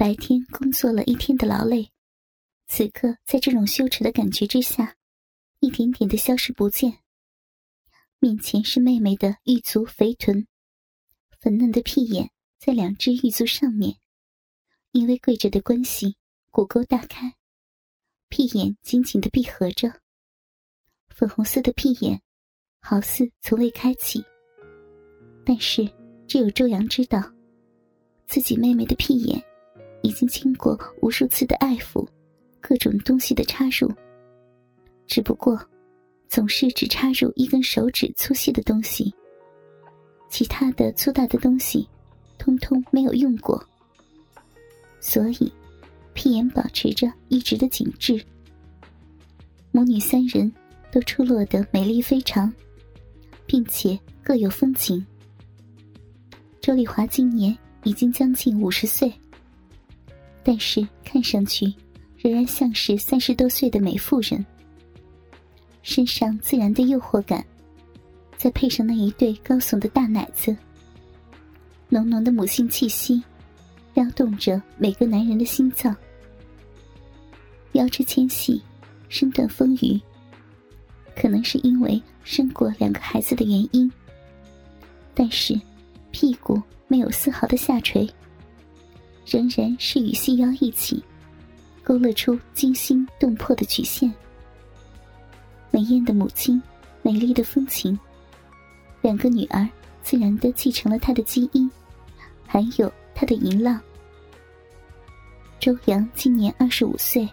白天工作了一天的劳累，此刻在这种羞耻的感觉之下，一点点的消失不见。面前是妹妹的玉足肥臀，粉嫩的屁眼在两只玉足上面，因为跪着的关系，骨沟大开，屁眼紧紧的闭合着。粉红色的屁眼，好似从未开启。但是只有周阳知道，自己妹妹的屁眼已经经过无数次的爱抚，各种东西的插入，只不过。总是只插入一根手指粗细的东西，其他的粗大的东西，通通没有用过。所以，屁眼保持着一直的紧致。母女三人都出落得美丽非常，并且各有风情。周丽华今年已经将近五十岁，但是看上去仍然像是三十多岁的美妇人。身上自然的诱惑感，再配上那一对高耸的大奶子，浓浓的母性气息，撩动着每个男人的心脏。腰肢纤细，身段丰腴，可能是因为生过两个孩子的原因，但是屁股没有丝毫的下垂，仍然是与细腰一起，勾勒出惊心动魄的曲线。美艳的母亲，美丽的风情。两个女儿自然的继承了她的基因，还有她的淫浪。周阳今年二十五岁，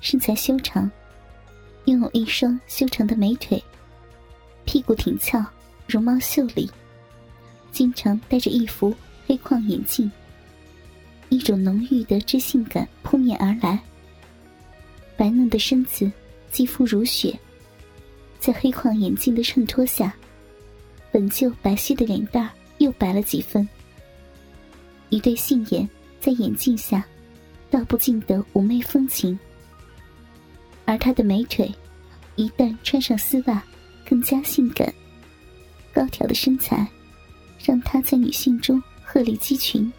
身材修长，拥有一双修长的美腿，屁股挺翘，容貌秀丽，经常戴着一副黑框眼镜。一种浓郁的知性感扑面而来，白嫩的身子，肌肤如雪。在黑框眼镜的衬托下，本就白皙的脸蛋又白了几分。一对杏眼在眼镜下，道不尽的妩媚风情。而她的美腿，一旦穿上丝袜，更加性感。高挑的身材，让她在女性中鹤立鸡群，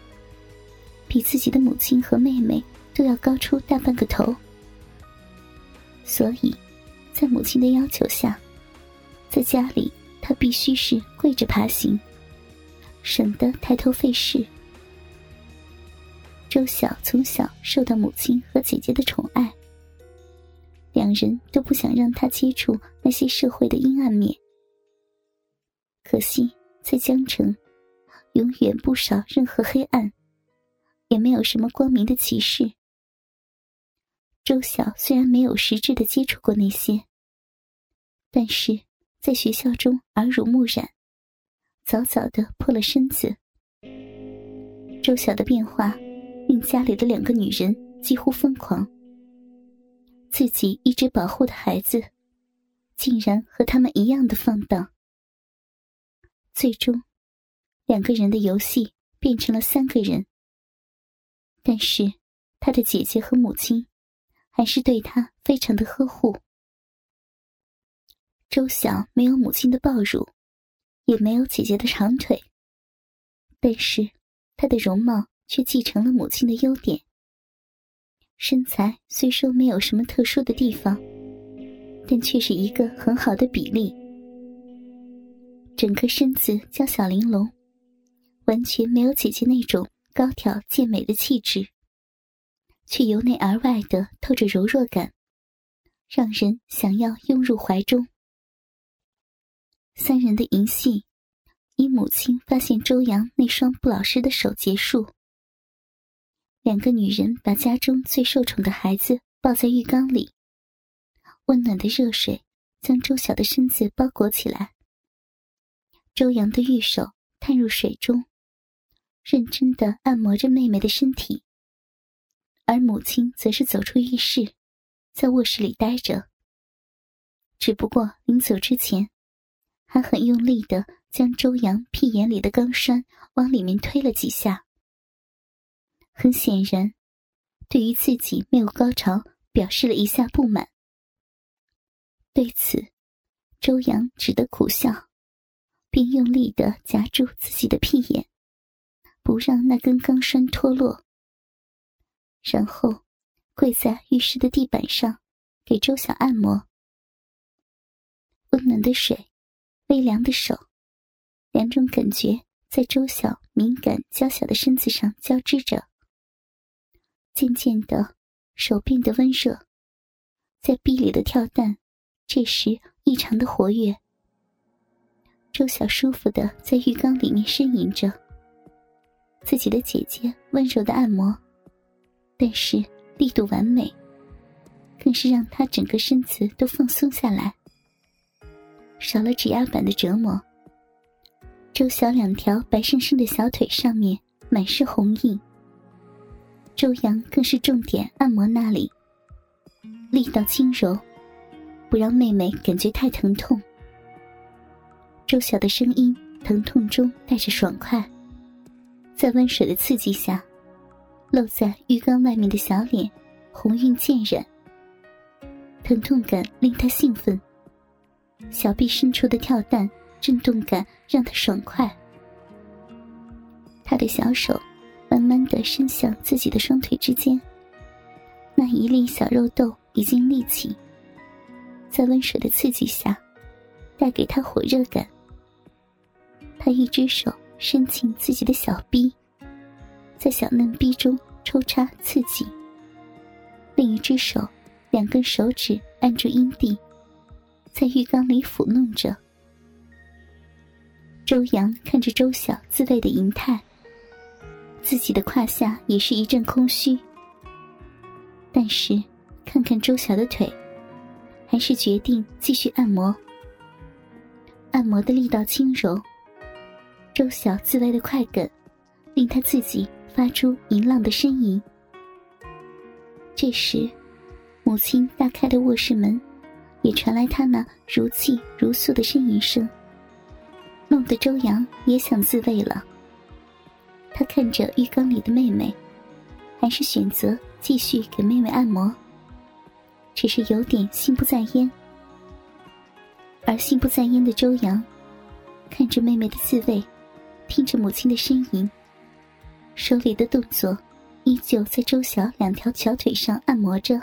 比自己的母亲和妹妹都要高出大半个头。所以。在母亲的要求下，在家里他必须是跪着爬行，省得抬头费事。周晓从小受到母亲和姐姐的宠爱，两人都不想让他接触那些社会的阴暗面。可惜在江城，永远不少任何黑暗，也没有什么光明的骑士。周晓虽然没有实质的接触过那些，但是在学校中耳濡目染，早早的破了身子。周晓的变化令家里的两个女人几乎疯狂，自己一直保护的孩子，竟然和他们一样的放荡。最终，两个人的游戏变成了三个人，但是他的姐姐和母亲。还是对他非常的呵护。周晓没有母亲的抱乳，也没有姐姐的长腿，但是她的容貌却继承了母亲的优点。身材虽说没有什么特殊的地方，但却是一个很好的比例。整个身子娇小玲珑，完全没有姐姐那种高挑健美的气质。却由内而外的透着柔弱感，让人想要拥入怀中。三人的淫戏，以母亲发现周阳那双不老实的手结束。两个女人把家中最受宠的孩子抱在浴缸里，温暖的热水将周晓的身子包裹起来。周阳的玉手探入水中，认真的按摩着妹妹的身体。而母亲则是走出浴室，在卧室里待着。只不过临走之前，还很用力的将周阳屁眼里的钢栓往里面推了几下。很显然，对于自己没有高潮，表示了一下不满。对此，周阳只得苦笑，并用力的夹住自己的屁眼，不让那根钢栓脱落。然后跪在浴室的地板上，给周晓按摩。温暖的水，微凉的手，两种感觉在周晓敏感娇小的身子上交织着。渐渐的，手变得温热，在壁里的跳蛋这时异常的活跃。周晓舒服的在浴缸里面呻吟着，自己的姐姐温柔的按摩，但是力度完美，更是让她整个身子都放松下来。少了指压板的折磨，周晓两条白生生的小腿上面满是红印。周阳更是重点按摩那里，力道轻柔，不让妹妹感觉太疼痛。周晓的声音疼痛中带着爽快，在温水的刺激下，露在浴缸外面的小脸红晕渐染，疼痛感令他兴奋。小臂伸出的跳蛋震动感让他爽快，他的小手慢慢的伸向自己的双腿之间，那一粒小肉豆已经立起，在温水的刺激下，带给他火热感。他一只手伸进自己的小臂，在小嫩逼中抽插刺激，另一只手两根手指按住阴蒂。在浴缸里抚弄着，周阳看着周晓自慰的淫态，自己的胯下也是一阵空虚。但是，看看周晓的腿，还是决定继续按摩。按摩的力道轻柔，周晓自慰的快感，令他自己发出淫浪的呻吟。这时，母亲大开的卧室门。也传来他那如泣如诉的呻吟声，弄得周阳也想自慰了。他看着浴缸里的妹妹，还是选择继续给妹妹按摩，只是有点心不在焉。而心不在焉的周阳，看着妹妹的自慰，听着母亲的呻吟，手里的动作依旧在周晓两条小腿上按摩着。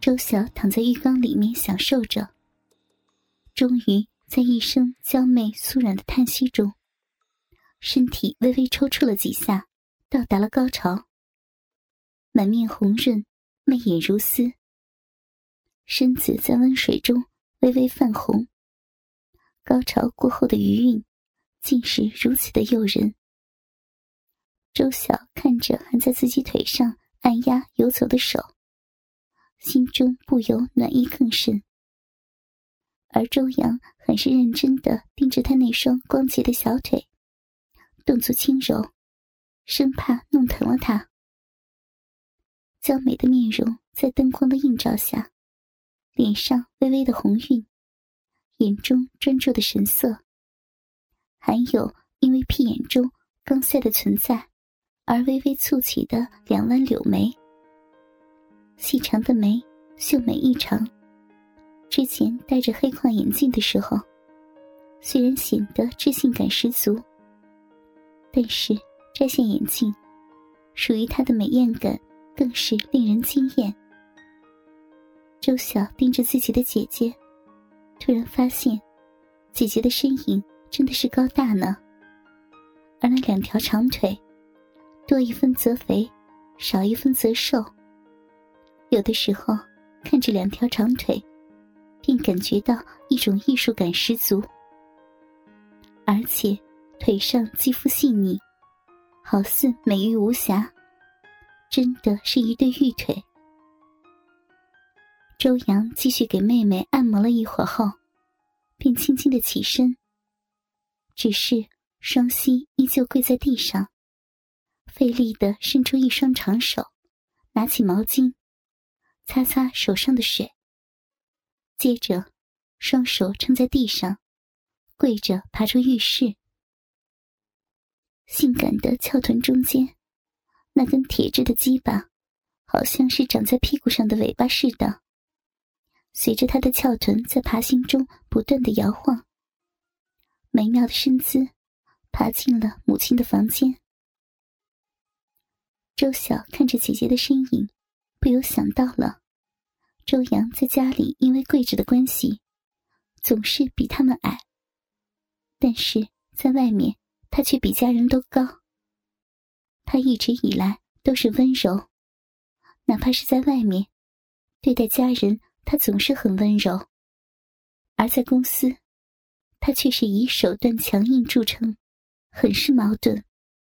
周晓躺在浴缸里面享受着，终于在一声娇媚酥软的叹息中，身体微微抽搐了几下，到达了高潮。满面红润，媚眼如丝，身子在温水中微微泛红。高潮过后的余韵，竟是如此的诱人。周晓看着还在自己腿上按压游走的手。心中不由暖意更甚，而周阳很是认真的盯着他那双光洁的小腿，动作轻柔，生怕弄疼了他。娇美的面容在灯光的映照下，脸上微微的红晕，眼中专注的神色，还有因为屁眼中刚塞的存在而微微蹙起的两弯柳眉。细长的眉，秀美异常。之前戴着黑框眼镜的时候，虽然显得知性感十足，但是摘下眼镜，属于她的美艳感更是令人惊艳。周晓盯着自己的姐姐，突然发现，姐姐的身影真的是高大呢。而那两条长腿，多一分则肥，少一分则瘦。有的时候，看着两条长腿，便感觉到一种艺术感十足。而且，腿上肌肤细腻，好似美玉无瑕，真的是一对玉腿。周阳继续给妹妹按摩了一会儿后，便轻轻的起身，只是双膝依旧跪在地上，费力的伸出一双长手，拿起毛巾。擦擦手上的水，接着双手撑在地上，跪着爬出浴室。性感的翘臀中间，那根铁质的鸡巴，好像是长在屁股上的尾巴似的，随着他的翘臀在爬行中不断的摇晃。美妙的身姿，爬进了母亲的房间。周晓看着姐姐的身影，不由想到了周阳在家里因为跪着的关系，总是比他们矮。但是在外面，他却比家人都高。他一直以来都是温柔，哪怕是在外面，对待家人，他总是很温柔。而在公司，他却是以手段强硬著称，很是矛盾。